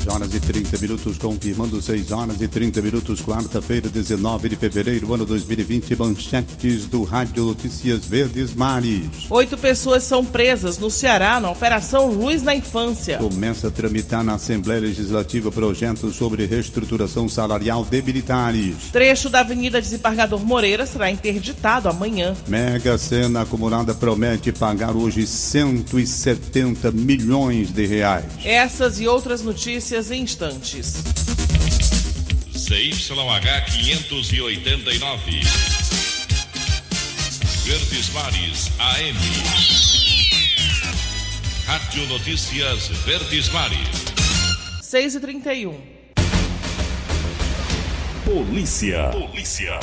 6 horas e 30 minutos, confirmando 6 horas e 30 minutos, quarta-feira, 19 de fevereiro, ano 2020, manchetes do Rádio Notícias Verdes Mares. Oito pessoas são presas no Ceará na Operação Luz na Infância. Começa a tramitar na Assembleia Legislativa projeto sobre reestruturação salarial de militares. Trecho da Avenida Desembargador Moreira será interditado amanhã. Mega Sena acumulada promete pagar hoje 170 milhões de reais. Essas e outras notícias em instantes. CYH 589. Verdes Mares AM. Rádio Notícias Verdes Mares. 6 e 31. Polícia. Polícia.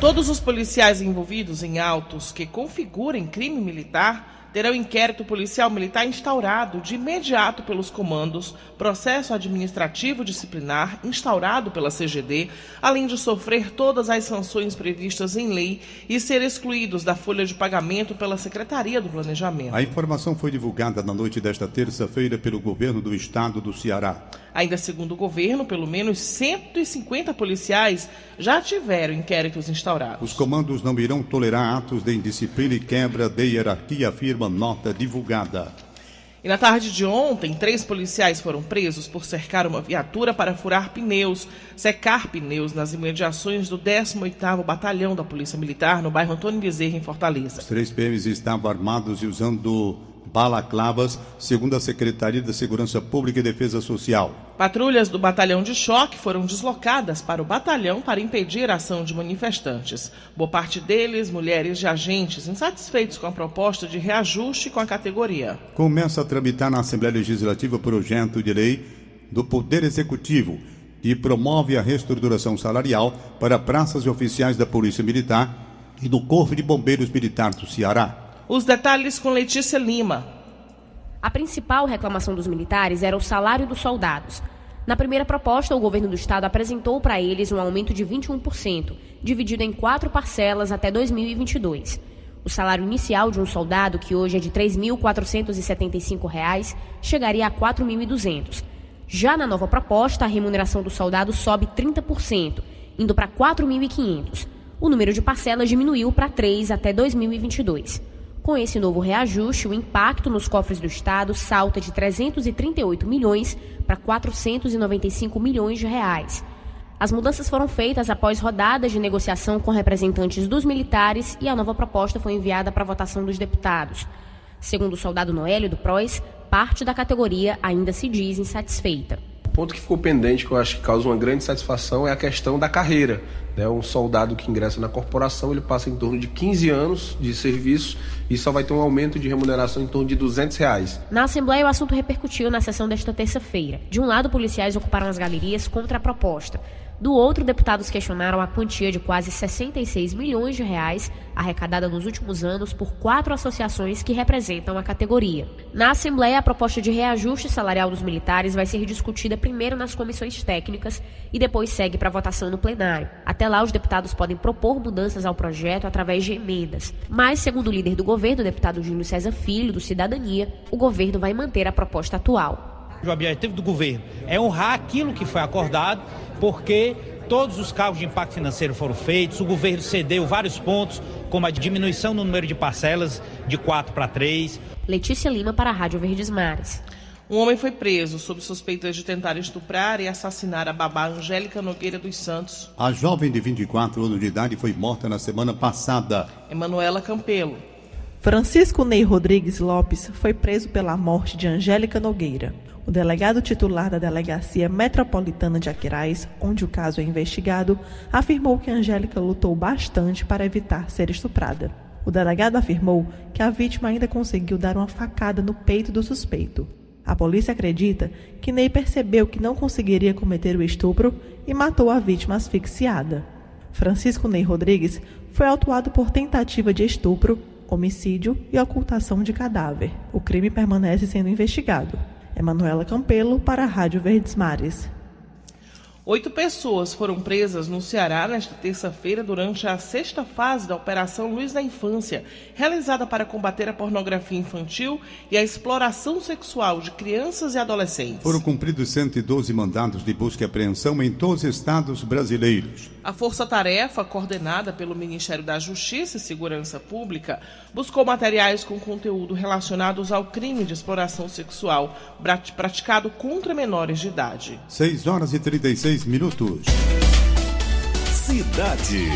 Todos os policiais envolvidos em autos que configurem crime militar terão inquérito policial militar instaurado de imediato pelos comandos, processo administrativo disciplinar instaurado pela CGD, além de sofrer todas as sanções previstas em lei e ser excluídos da folha de pagamento pela Secretaria do Planejamento. A informação foi divulgada na noite desta terça-feira pelo governo do estado do Ceará. Ainda segundo o governo, pelo menos 150 policiais já tiveram inquéritos instaurados. Os comandos não irão tolerar atos de indisciplina e quebra de hierarquia, afirma nota divulgada. E na tarde de ontem, três policiais foram presos por cercar uma viatura para furar pneus, secar pneus nas imediações do 18º Batalhão da Polícia Militar no bairro Antônio Bezerra, em Fortaleza. Os três PMs estavam armados e usando balaclavas, segundo a Secretaria da Segurança Pública e Defesa Social. Patrulhas do batalhão de choque foram deslocadas para o batalhão para impedir a ação de manifestantes. Boa parte deles, mulheres de agentes insatisfeitos com a proposta de reajuste com a categoria. Começa a tramitar na Assembleia Legislativa o projeto de lei do Poder Executivo que promove a reestruturação salarial para praças e oficiais da Polícia Militar e do Corpo de Bombeiros Militar do Ceará. Os detalhes com Letícia Lima. A principal reclamação dos militares era o salário dos soldados. Na primeira proposta, o governo do estado apresentou para eles um aumento de 21%, dividido em quatro parcelas até 2022. O salário inicial de um soldado, que hoje é de R$ 3.475, chegaria a R$ 4.200. Já na nova proposta, a remuneração do soldado sobe 30%, indo para R$ 4.500. O número de parcelas diminuiu para três até 2022. Com esse novo reajuste, o impacto nos cofres do Estado salta de 338 milhões para 495 milhões de reais. As mudanças foram feitas após rodadas de negociação com representantes dos militares e a nova proposta foi enviada para votação dos deputados. Segundo o soldado Noélio do PROS, parte da categoria ainda se diz insatisfeita. Ponto que ficou pendente, que eu acho que causa uma grande satisfação, é a questão da carreira. Né? Um soldado que ingressa na corporação, ele passa em torno de 15 anos de serviço e só vai ter um aumento de remuneração em torno de 200 reais. Na Assembleia, o assunto repercutiu na sessão desta terça-feira. De um lado, policiais ocuparam as galerias contra a proposta. Do outro, deputados questionaram a quantia de quase 66 milhões de reais arrecadada nos últimos anos por quatro associações que representam a categoria. Na Assembleia, a proposta de reajuste salarial dos militares vai ser discutida primeiro nas comissões técnicas e depois segue para votação no plenário. Até lá, os deputados podem propor mudanças ao projeto através de emendas. Mas, segundo o líder do governo, deputado Júlio César Filho, do Cidadania, o governo vai manter a proposta atual. O objetivo do governo é honrar aquilo que foi acordado, porque todos os cargos de impacto financeiro foram feitos, o governo cedeu vários pontos, como a diminuição no número de parcelas de 4 para 3. Letícia Lima para a Rádio Verdes Mares. Um homem foi preso sob suspeitas de tentar estuprar e assassinar a babá Angélica Nogueira dos Santos. A jovem de 24 anos de idade foi morta na semana passada. Emanuela Campelo. Francisco Ney Rodrigues Lopes foi preso pela morte de Angélica Nogueira. O delegado titular da Delegacia Metropolitana de Aquiraz, onde o caso é investigado, afirmou que Angélica lutou bastante para evitar ser estuprada. O delegado afirmou que a vítima ainda conseguiu dar uma facada no peito do suspeito. A polícia acredita que Ney percebeu que não conseguiria cometer o estupro e matou a vítima asfixiada. Francisco Ney Rodrigues foi autuado por tentativa de estupro, homicídio e ocultação de cadáver. O crime permanece sendo investigado. Emanuela Campelo para a Rádio Verdes Mares. Oito pessoas foram presas no Ceará nesta terça-feira durante a sexta fase da Operação Luz da Infância, realizada para combater a pornografia infantil e a exploração sexual de crianças e adolescentes. Foram cumpridos 112 mandados de busca e apreensão em todos os estados brasileiros. A força-tarefa, coordenada pelo Ministério da Justiça e Segurança Pública, buscou materiais com conteúdo relacionados ao crime de exploração sexual praticado contra menores de idade. 6 horas e 36 minutos. Cidade.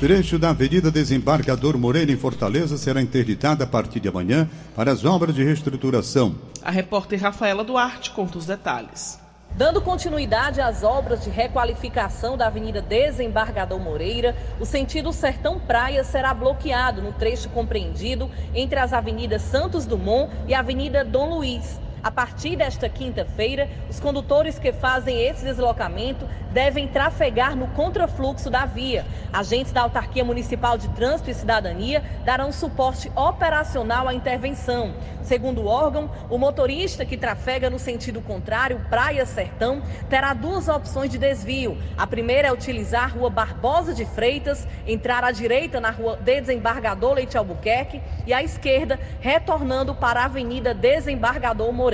Trecho da Avenida Desembargador Moreira em Fortaleza será interditada a partir de amanhã para as obras de reestruturação. A repórter Rafaela Duarte conta os detalhes. Dando continuidade às obras de requalificação da Avenida Desembargador Moreira, o sentido Sertão Praia será bloqueado no trecho compreendido entre as avenidas Santos Dumont e Avenida Dom Luiz. A partir desta quinta-feira, os condutores que fazem esse deslocamento devem trafegar no contrafluxo da via. Agentes da Autarquia Municipal de Trânsito e Cidadania darão suporte operacional à intervenção. Segundo o órgão, o motorista que trafega no sentido contrário, Praia Sertão, terá duas opções de desvio. A primeira é utilizar a Rua Barbosa de Freitas, entrar à direita na Rua Desembargador Leite Albuquerque e à esquerda, retornando para a Avenida Desembargador Moreira.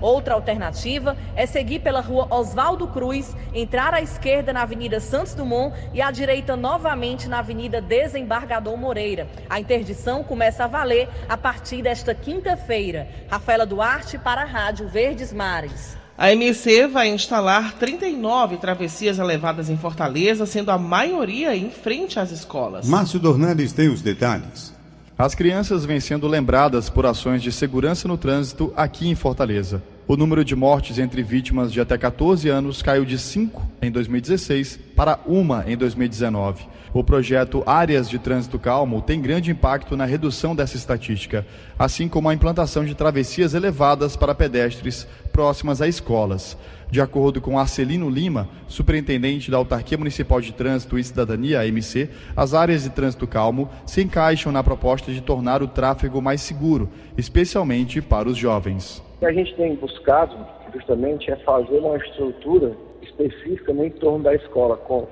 Outra alternativa é seguir pela Rua Oswaldo Cruz, entrar à esquerda na Avenida Santos Dumont e à direita novamente na Avenida Desembargador Moreira. A interdição começa a valer a partir desta quinta-feira feira Rafaela Duarte para a Rádio Verdes Mares. A MC vai instalar 39 travessias elevadas em Fortaleza, sendo a maioria em frente às escolas. Márcio Dornelles tem os detalhes. As crianças vêm sendo lembradas por ações de segurança no trânsito aqui em Fortaleza. O número de mortes entre vítimas de até 14 anos caiu de 5 em 2016 para 1 em 2019. O projeto Áreas de Trânsito Calmo tem grande impacto na redução dessa estatística, assim como a implantação de travessias elevadas para pedestres próximas a escolas. De acordo com Arcelino Lima, superintendente da Autarquia Municipal de Trânsito e Cidadania, AMC, as áreas de trânsito calmo se encaixam na proposta de tornar o tráfego mais seguro, especialmente para os jovens. O que a gente tem buscado, justamente, é fazer uma estrutura específica em torno da escola, com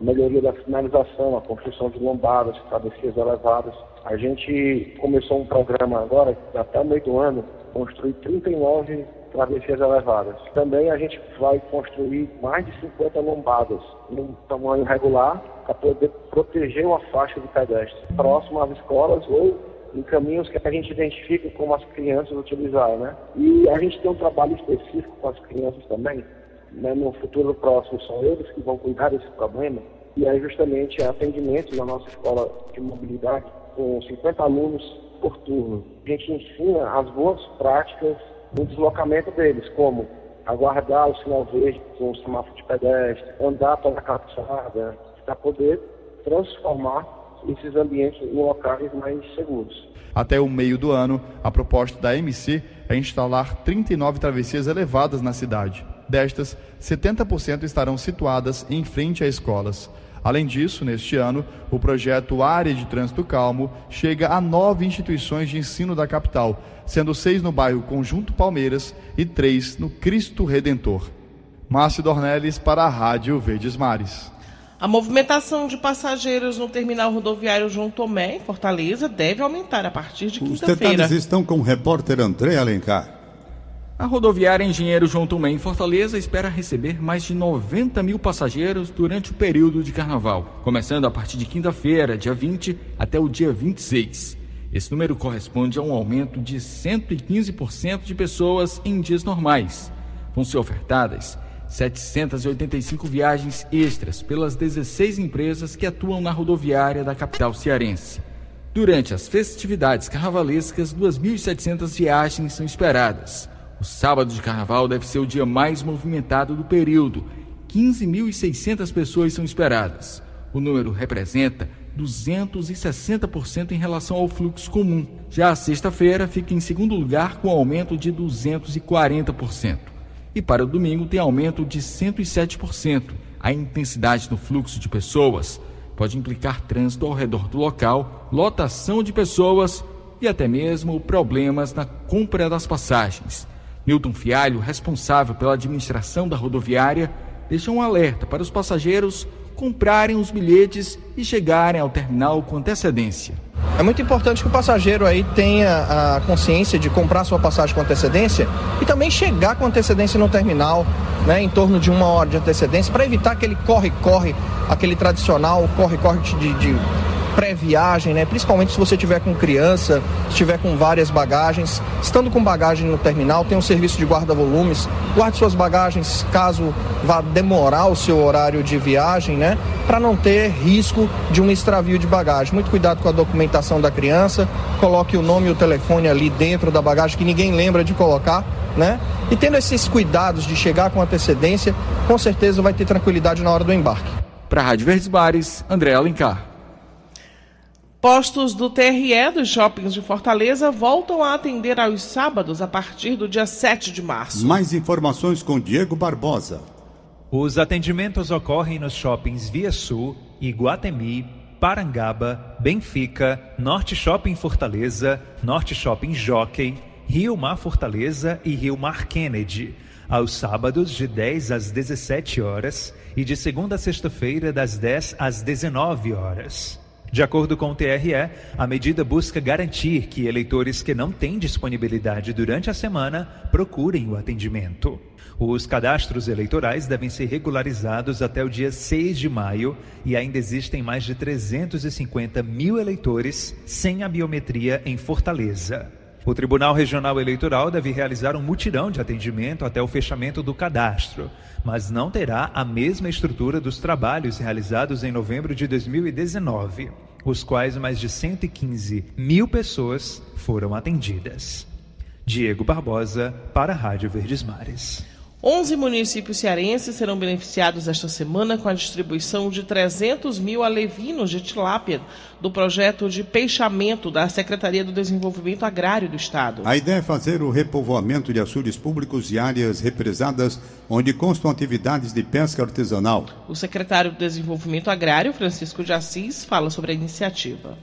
melhoria da sinalização, a construção de lombadas, travessias elevadas. A gente começou um programa agora, até o meio do ano, construir 39 travessias elevadas. Também a gente vai construir mais de 50 lombadas, num tamanho regular, para poder proteger uma faixa de pedestre próximo às escolas ou em caminhos que a gente identifica como as crianças utilizar, né? E a gente tem um trabalho específico com as crianças também, né, no futuro próximo são eles que vão cuidar desse problema, e é justamente atendimento na nossa escola de mobilidade com 50 alunos por turno. A gente ensina as boas práticas no deslocamento deles, como aguardar o sinal verde com o semáforo de pedestre, andar pela calçada, para poder transformar esses ambientes em locais mais seguros. Até o meio do ano, a proposta da MC é instalar 39 travessias elevadas na cidade. Destas, 70% estarão situadas em frente a escolas. Além disso, neste ano, o projeto Área de Trânsito Calmo chega a nove instituições de ensino da capital, sendo seis no bairro Conjunto Palmeiras e três no Cristo Redentor. Márcio Dornelles para a Rádio Verdes Mares. A movimentação de passageiros no terminal rodoviário João Tomé, em Fortaleza, deve aumentar a partir de quinta-feira. Os detalhes estão com o repórter André Alencar. A rodoviária Engenheiro João Tomé em Fortaleza espera receber mais de 90 mil passageiros durante o período de carnaval, começando a partir de quinta-feira, dia 20, até o dia 26. Esse número corresponde a um aumento de 115% de pessoas em dias normais. Vão ser ofertadas 785 viagens extras pelas 16 empresas que atuam na rodoviária da capital cearense. Durante as festividades carnavalescas, 2.700 viagens são esperadas. O sábado de carnaval deve ser o dia mais movimentado do período. 15.600 pessoas são esperadas. O número representa 260% em relação ao fluxo comum. Já a sexta-feira fica em segundo lugar com aumento de 240%. E para o domingo tem aumento de 107%. A intensidade no fluxo de pessoas pode implicar trânsito ao redor do local, lotação de pessoas e até mesmo problemas na compra das passagens. Milton Fialho, responsável pela administração da rodoviária, deixa um alerta para os passageiros comprarem os bilhetes e chegarem ao terminal com antecedência. É muito importante que o passageiro aí tenha a consciência de comprar sua passagem com antecedência e também chegar com antecedência no terminal, né, em torno de uma hora de antecedência, para evitar aquele corre-corre, aquele tradicional corre-corre de, de pré-viagem, né? Principalmente se você tiver com criança, se tiver com várias bagagens. Estando com bagagem no terminal, tem um serviço de guarda-volumes. Guarde suas bagagens caso vá demorar o seu horário de viagem, né? Para não ter risco de um extravio de bagagem. Muito cuidado com a documentação da criança. Coloque o nome e o telefone ali dentro da bagagem que ninguém lembra de colocar, né? E tendo esses cuidados de chegar com antecedência, com certeza vai ter tranquilidade na hora do embarque. Para a Rádio Verdes Bares, André Alencar. Postos do TRE dos shoppings de Fortaleza voltam a atender aos sábados a partir do dia 7 de março. Mais informações com Diego Barbosa. Os atendimentos ocorrem nos shoppings Via Sul, Iguatemi, Parangaba, Benfica, Norte Shopping Fortaleza, Norte Shopping Jockey, Rio Mar Fortaleza e Rio Mar Kennedy. Aos sábados, de 10 às 17 horas e de segunda a sexta-feira, das 10 às 19 horas. De acordo com o TRE, a medida busca garantir que eleitores que não têm disponibilidade durante a semana procurem o atendimento. Os cadastros eleitorais devem ser regularizados até o dia 6 de maio e ainda existem mais de 350 mil eleitores sem a biometria em Fortaleza. O Tribunal Regional Eleitoral deve realizar um mutirão de atendimento até o fechamento do cadastro, mas não terá a mesma estrutura dos trabalhos realizados em novembro de 2019, os quais mais de 115 mil pessoas foram atendidas. Diego Barbosa, para a Rádio Verdes Mares. 11 municípios cearenses serão beneficiados esta semana com a distribuição de 300 mil alevinos de tilápia do projeto de peixamento da Secretaria do Desenvolvimento Agrário do Estado. A ideia é fazer o repovoamento de açudes públicos e áreas represadas onde constam atividades de pesca artesanal. O secretário do Desenvolvimento Agrário, Francisco de Assis, fala sobre a iniciativa.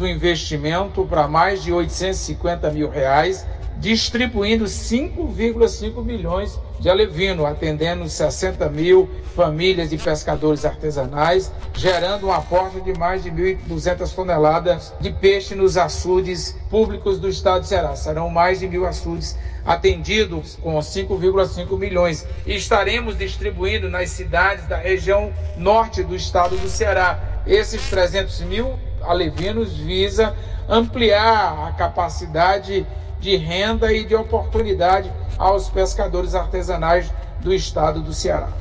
Um investimento para mais de 850 mil reais distribuindo 5,5 milhões de alevino, atendendo 60 mil famílias de pescadores artesanais, gerando um aporte de mais de 1.200 toneladas de peixe nos açudes públicos do estado de Ceará. Serão mais de mil açudes atendidos com 5,5 milhões. E estaremos distribuindo nas cidades da região norte do estado do Ceará. Esses 300 mil alevinos visa ampliar a capacidade de renda e de oportunidade aos pescadores artesanais do estado do Ceará.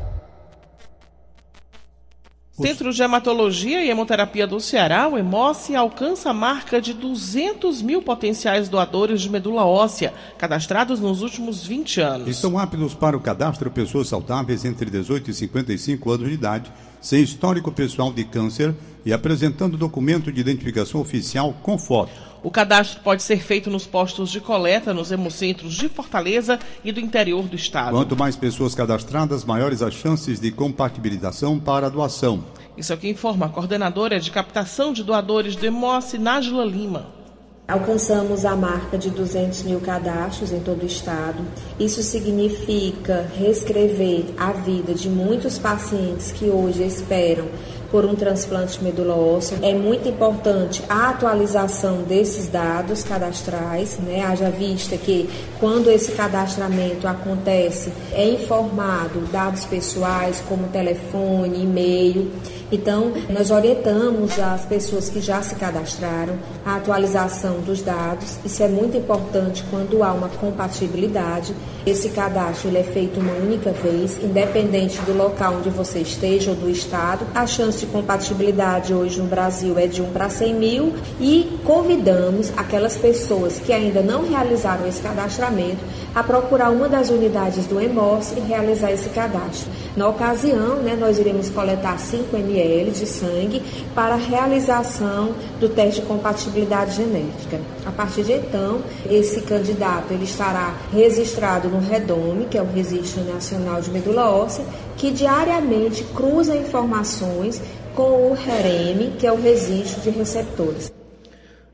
Centro de Hematologia e Hemoterapia do Ceará, o Hemoce, alcança a marca de 200 mil potenciais doadores de medula óssea, cadastrados nos últimos 20 anos. Estão aptos para o cadastro pessoas saudáveis entre 18 e 55 anos de idade, sem histórico pessoal de câncer e apresentando documento de identificação oficial com foto. O cadastro pode ser feito nos postos de coleta nos hemocentros de Fortaleza e do interior do estado. Quanto mais pessoas cadastradas, maiores as chances de compatibilização para a doação. Isso é o que informa a coordenadora de captação de doadores do Hemoce, Nájila Lima. Alcançamos a marca de 200 mil cadastros em todo o estado. Isso significa reescrever a vida de muitos pacientes que hoje esperam por um transplante de medula óssea. É muito importante a atualização desses dados cadastrais, né? Haja vista que quando esse cadastramento acontece, é informado dados pessoais como telefone, e-mail. Então, nós orientamos as pessoas que já se cadastraram a atualização dos dados. Isso é muito importante quando há uma compatibilidade. Esse cadastro ele é feito uma única vez, independente do local onde você esteja ou do estado. A chance de compatibilidade hoje no Brasil é de 1 para 100 mil e convidamos aquelas pessoas que ainda não realizaram esse cadastramento a procurar uma das unidades do EMOS e realizar esse cadastro. Na ocasião, né, nós iremos coletar 5 ml de sangue para a realização do teste de compatibilidade genética. A partir de então, esse candidato ele estará registrado no REDOME, que é o Registro Nacional de Medula Óssea, que diariamente cruza informações com o REREME, que é o Registro de Receptores.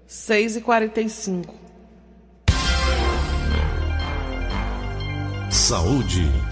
6 e 45 Saúde.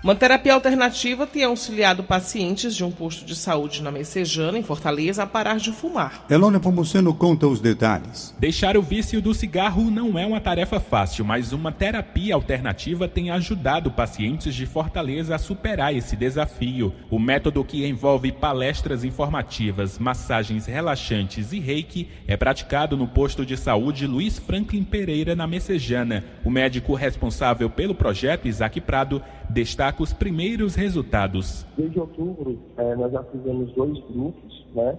Uma terapia alternativa tem auxiliado pacientes de um posto de saúde na Messejana, em Fortaleza, a parar de fumar. Elônia Pomuceno conta os detalhes. Deixar o vício do cigarro não é uma tarefa fácil, mas uma terapia alternativa tem ajudado pacientes de Fortaleza a superar esse desafio. O método que envolve palestras informativas, massagens relaxantes e reiki é praticado no posto de saúde Luiz Franklin Pereira, na Messejana. O médico responsável pelo projeto, Isaac Prado, destaca os primeiros resultados. Desde outubro, é, nós já fizemos dois grupos, né?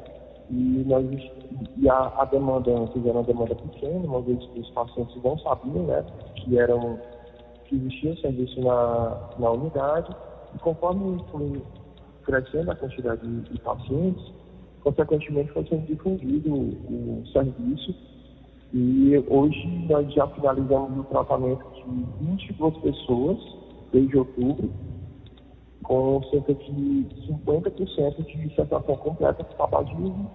E, nós, e a, a demanda, fizeram uma demanda pequena, uma vez que os pacientes não sabiam, né? Que, eram, que existia serviço na, na unidade. E conforme foi crescendo a quantidade de, de pacientes, consequentemente foi sendo difundido o, o serviço e hoje nós já finalizamos o tratamento de 22 pessoas desde outubro, com cerca de 50% de cessação completa do tabagismo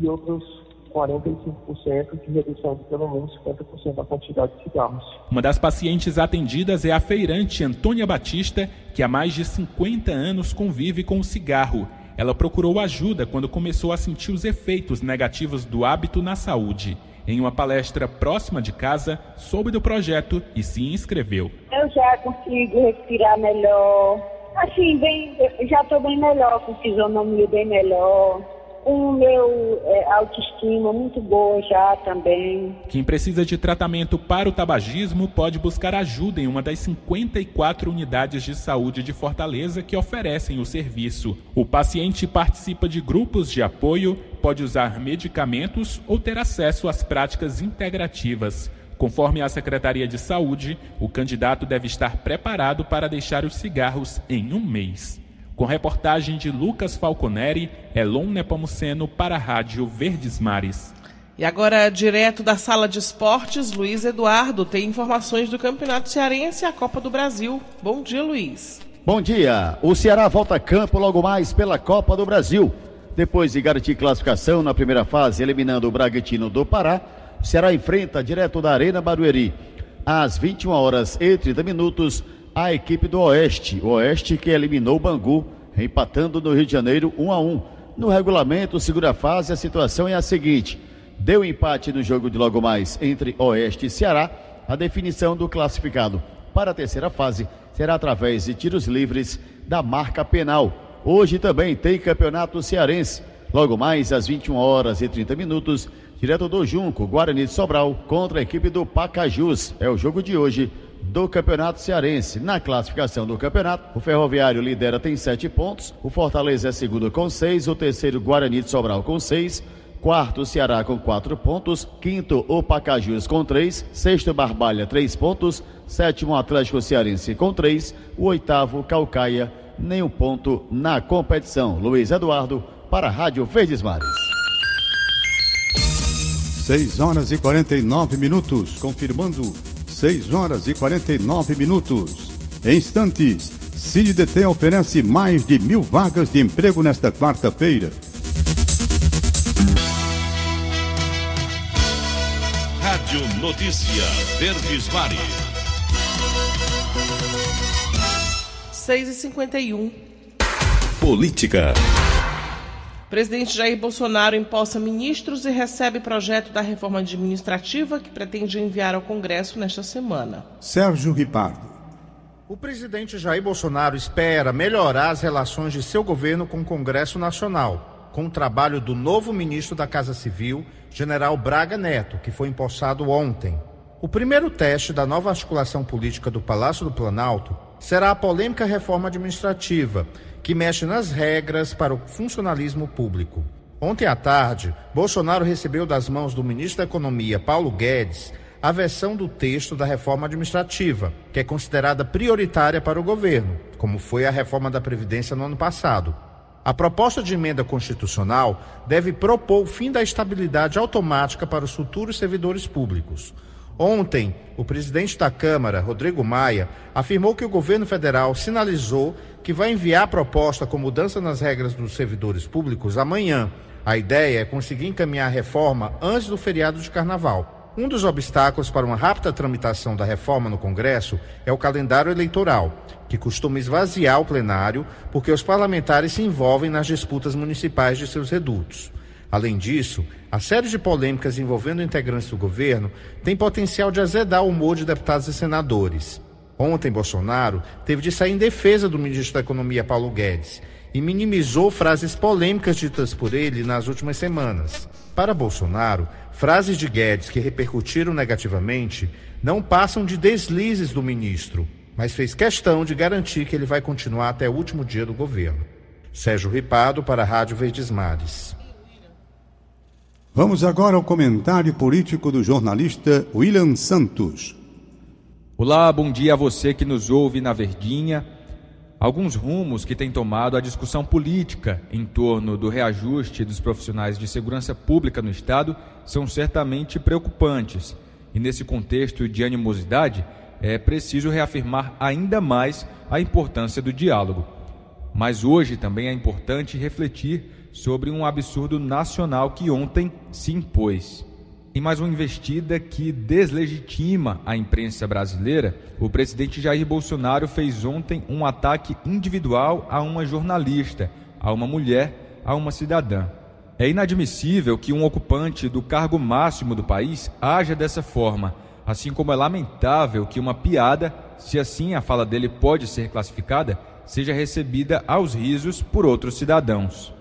e outros 45% de redução de pelo menos 50% da quantidade de cigarros. Uma das pacientes atendidas é a feirante Antônia Batista, que há mais de 50 anos convive com o cigarro. Ela procurou ajuda quando começou a sentir os efeitos negativos do hábito na saúde. Em uma palestra próxima de casa, soube do projeto e se inscreveu. Eu já consigo respirar melhor. Assim, bem, já estou bem melhor, com fisionomia bem melhor o meu é, autoestima muito boa já também. Quem precisa de tratamento para o tabagismo pode buscar ajuda em uma das 54 unidades de saúde de Fortaleza que oferecem o serviço. O paciente participa de grupos de apoio, pode usar medicamentos ou ter acesso às práticas integrativas. Conforme a Secretaria de Saúde, o candidato deve estar preparado para deixar os cigarros em um mês. Com reportagem de Lucas Falconeri, Elon Nepomuceno para a Rádio Verdes Mares. E agora, direto da sala de esportes, Luiz Eduardo tem informações do Campeonato Cearense e a Copa do Brasil. Bom dia, Luiz. Bom dia. O Ceará volta a campo logo mais pela Copa do Brasil. Depois de garantir classificação na primeira fase, eliminando o Bragantino do Pará, o Ceará enfrenta direto da Arena Barueri. Às 21 horas e 30 minutos, a equipe do Oeste, o Oeste que eliminou o Bangu, empatando no Rio de Janeiro 1 a 1. No regulamento, segura fase, a situação é a seguinte: deu empate no jogo de logo mais entre Oeste e Ceará, a definição do classificado para a terceira fase será através de tiros livres da marca penal. Hoje também tem Campeonato Cearense. Logo mais às 21 horas e 30 minutos, direto do Junco, Guarani de Sobral contra a equipe do Pacajus. É o jogo de hoje do Campeonato Cearense. Na classificação do campeonato, o Ferroviário lidera tem sete pontos, o Fortaleza é segundo com seis, o terceiro Guarani de Sobral com seis, quarto Ceará com quatro pontos, quinto o Pacajus com três, sexto Barbalha três pontos, sétimo Atlético Cearense com três, o oitavo Calcaia nenhum ponto na competição. Luiz Eduardo para a Rádio Verdes Mares. 6 horas e 49 minutos, confirmando 6 horas e 49 minutos. Em instantes, CineDT oferece mais de mil vagas de emprego nesta quarta-feira. Rádio Notícia Verdes Mares. 6 e 51 Política. Presidente Jair Bolsonaro empossa ministros e recebe projeto da reforma administrativa que pretende enviar ao Congresso nesta semana. Sérgio Ripardo. O presidente Jair Bolsonaro espera melhorar as relações de seu governo com o Congresso Nacional, com o trabalho do novo ministro da Casa Civil, general Braga Neto, que foi empossado ontem. O primeiro teste da nova articulação política do Palácio do Planalto será a polêmica reforma administrativa, que mexe nas regras para o funcionalismo público. Ontem à tarde, Bolsonaro recebeu das mãos do ministro da Economia, Paulo Guedes, a versão do texto da reforma administrativa, que é considerada prioritária para o governo, como foi a reforma da Previdência no ano passado. A proposta de emenda constitucional deve propor o fim da estabilidade automática para os futuros servidores públicos. Ontem, o presidente da Câmara, Rodrigo Maia, afirmou que o governo federal sinalizou que vai enviar a proposta com mudança nas regras dos servidores públicos amanhã. A ideia é conseguir encaminhar a reforma antes do feriado de carnaval. Um dos obstáculos para uma rápida tramitação da reforma no Congresso é o calendário eleitoral, que costuma esvaziar o plenário porque os parlamentares se envolvem nas disputas municipais de seus redutos. Além disso, a série de polêmicas envolvendo integrantes do governo tem potencial de azedar o humor de deputados e senadores. Ontem, Bolsonaro teve de sair em defesa do ministro da Economia, Paulo Guedes, e minimizou frases polêmicas ditas por ele nas últimas semanas. Para Bolsonaro, frases de Guedes que repercutiram negativamente não passam de deslizes do ministro, mas fez questão de garantir que ele vai continuar até o último dia do governo. Sérgio Ripado para a Rádio Verdes Mares. Vamos agora ao comentário político do jornalista William Santos. Olá, bom dia a você que nos ouve na Verdinha. Alguns rumos que tem tomado a discussão política em torno do reajuste dos profissionais de segurança pública no Estado são certamente preocupantes. E nesse contexto de animosidade, é preciso reafirmar ainda mais a importância do diálogo. Mas hoje também é importante refletir sobre um absurdo nacional que ontem se impôs. Em mais uma investida que deslegitima a imprensa brasileira, o presidente Jair Bolsonaro fez ontem um ataque individual a uma jornalista, a uma mulher, a uma cidadã. É inadmissível que um ocupante do cargo máximo do país haja dessa forma, assim como é lamentável que uma piada, se assim a fala dele pode ser classificada, seja recebida aos risos por outros cidadãos.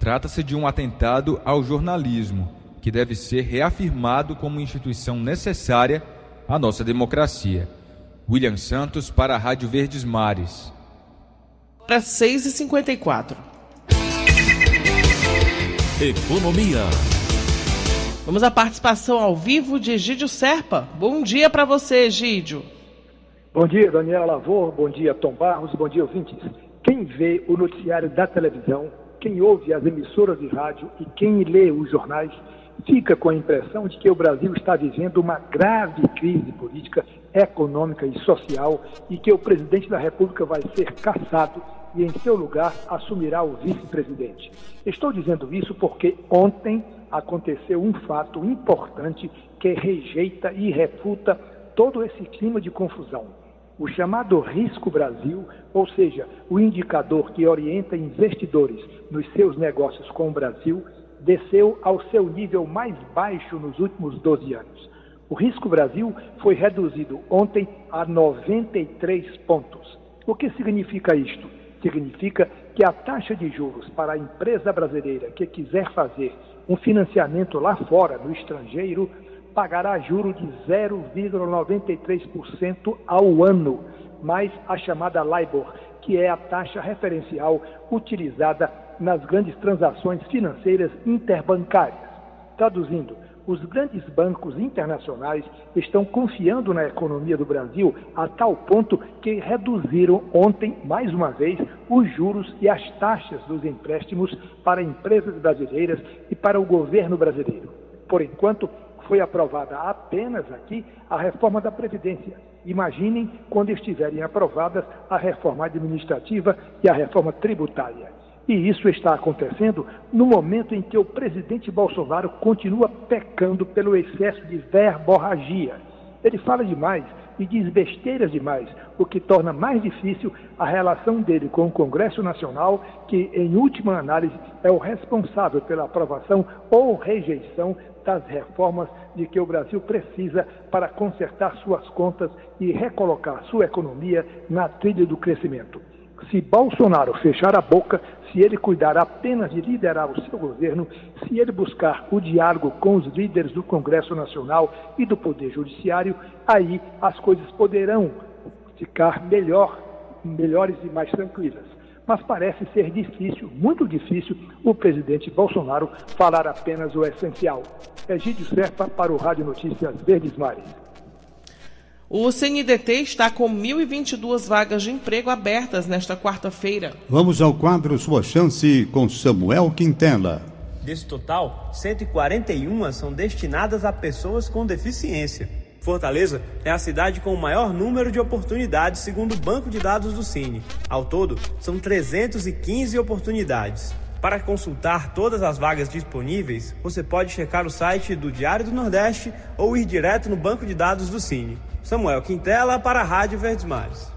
Trata-se de um atentado ao jornalismo, que deve ser reafirmado como instituição necessária à nossa democracia. William Santos para a Rádio Verdes Mares. Para 6h54. Economia. Vamos à participação ao vivo de Egídio Serpa. Bom dia para você, Egídio. Bom dia, Daniela Lavor. Bom dia, Tom Barros. Bom dia, ouvintes. Quem vê o noticiário da televisão quem ouve as emissoras de rádio e quem lê os jornais fica com a impressão de que o Brasil está vivendo uma grave crise política, econômica e social e que o presidente da República vai ser cassado e, em seu lugar, assumirá o vice-presidente. Estou dizendo isso porque ontem aconteceu um fato importante que rejeita e refuta todo esse clima de confusão o chamado Risco Brasil, ou seja, o indicador que orienta investidores nos seus negócios com o Brasil, desceu ao seu nível mais baixo nos últimos 12 anos. O Risco Brasil foi reduzido ontem a 93 pontos. O que significa isto? Significa que a taxa de juros para a empresa brasileira que quiser fazer um financiamento lá fora, no estrangeiro, pagará juro de 0,93% ao ano, mais a chamada LIBOR, que é a taxa referencial utilizada nas grandes transações financeiras interbancárias. Traduzindo, os grandes bancos internacionais estão confiando na economia do Brasil a tal ponto que reduziram ontem, mais uma vez, os juros e as taxas dos empréstimos para empresas brasileiras e para o governo brasileiro. Por enquanto, foi aprovada apenas aqui a reforma da Previdência. Imaginem quando estiverem aprovadas a reforma administrativa e a reforma tributária. E isso está acontecendo no momento em que o presidente Bolsonaro continua pecando pelo excesso de verborragia. Ele fala demais e diz besteiras demais, o que torna mais difícil a relação dele com o Congresso Nacional, que, em última análise, é o responsável pela aprovação ou rejeição das reformas de que o Brasil precisa para consertar suas contas e recolocar sua economia na trilha do crescimento. Se Bolsonaro fechar a boca, se ele cuidar apenas de liderar o seu governo, se ele buscar o diálogo com os líderes do Congresso Nacional e do Poder Judiciário, aí as coisas poderão ficar melhor, melhores e mais tranquilas. Mas parece ser difícil, muito difícil, o presidente Bolsonaro falar apenas o essencial. Egídio Serpa para o Rádio Notícias Verdes Mares. O CNDT está com 1.022 vagas de emprego abertas nesta quarta-feira. Vamos ao quadro Sua Chance com Samuel Quintela. Desse total, 141 são destinadas a pessoas com deficiência. Fortaleza é a cidade com o maior número de oportunidades, segundo o banco de dados do Cine. Ao todo, são 315 oportunidades. Para consultar todas as vagas disponíveis, você pode checar o site do Diário do Nordeste ou ir direto no banco de dados do Cine. Samuel Quintela para a Rádio Verdes Mares.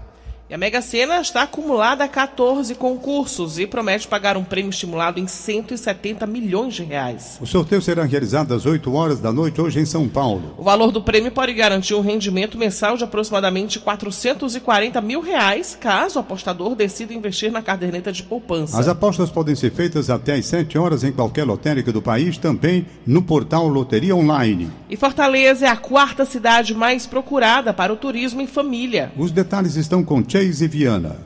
E a Mega Sena está acumulada a 14 concursos e promete pagar um prêmio estimulado em 170 milhões de reais. O sorteio será realizado às 8 horas da noite hoje em São Paulo. O valor do prêmio pode garantir um rendimento mensal de aproximadamente 440 mil reais, caso o apostador decida investir na caderneta de poupança. As apostas podem ser feitas até às 7 horas em qualquer lotérica do país, também no portal Loteria Online. E Fortaleza é a quarta cidade mais procurada para o turismo em família. Os detalhes estão com Chase Viana.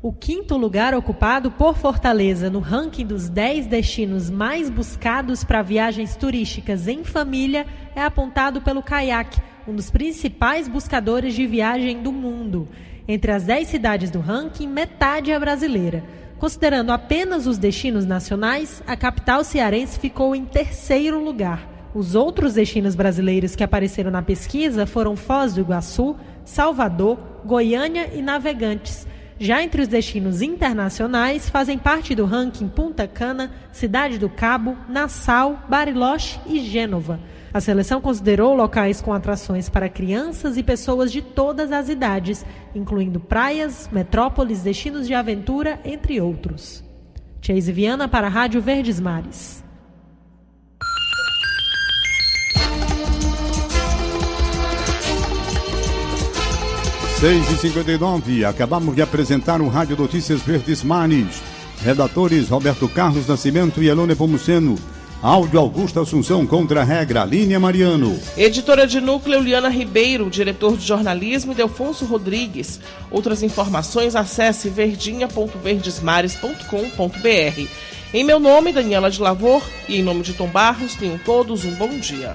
O quinto lugar ocupado por Fortaleza no ranking dos 10 destinos mais buscados para viagens turísticas em família é apontado pelo Kayak, um dos principais buscadores de viagem do mundo. Entre as 10 cidades do ranking, metade é brasileira. Considerando apenas os destinos nacionais, a capital cearense ficou em terceiro lugar. Os outros destinos brasileiros que apareceram na pesquisa foram Foz do Iguaçu, Salvador, Goiânia e Navegantes. Já entre os destinos internacionais, fazem parte do ranking Punta Cana, Cidade do Cabo, Nassau, Bariloche e Gênova. A seleção considerou locais com atrações para crianças e pessoas de todas as idades, incluindo praias, metrópoles, destinos de aventura, entre outros. Chase Viana para a Rádio Verdes Mares. 6 e 59 acabamos de apresentar o Rádio Notícias Verdes Mares. Redatores Roberto Carlos Nascimento e Elone Pomuceno. Áudio Augusto Assunção contra a regra, Línia Mariano. Editora de núcleo Liana Ribeiro, diretor de jornalismo Delfonso Rodrigues. Outras informações acesse verdinha.verdesmares.com.br. Em meu nome, Daniela de Lavor, e em nome de Tom Barros, tenham todos um bom dia.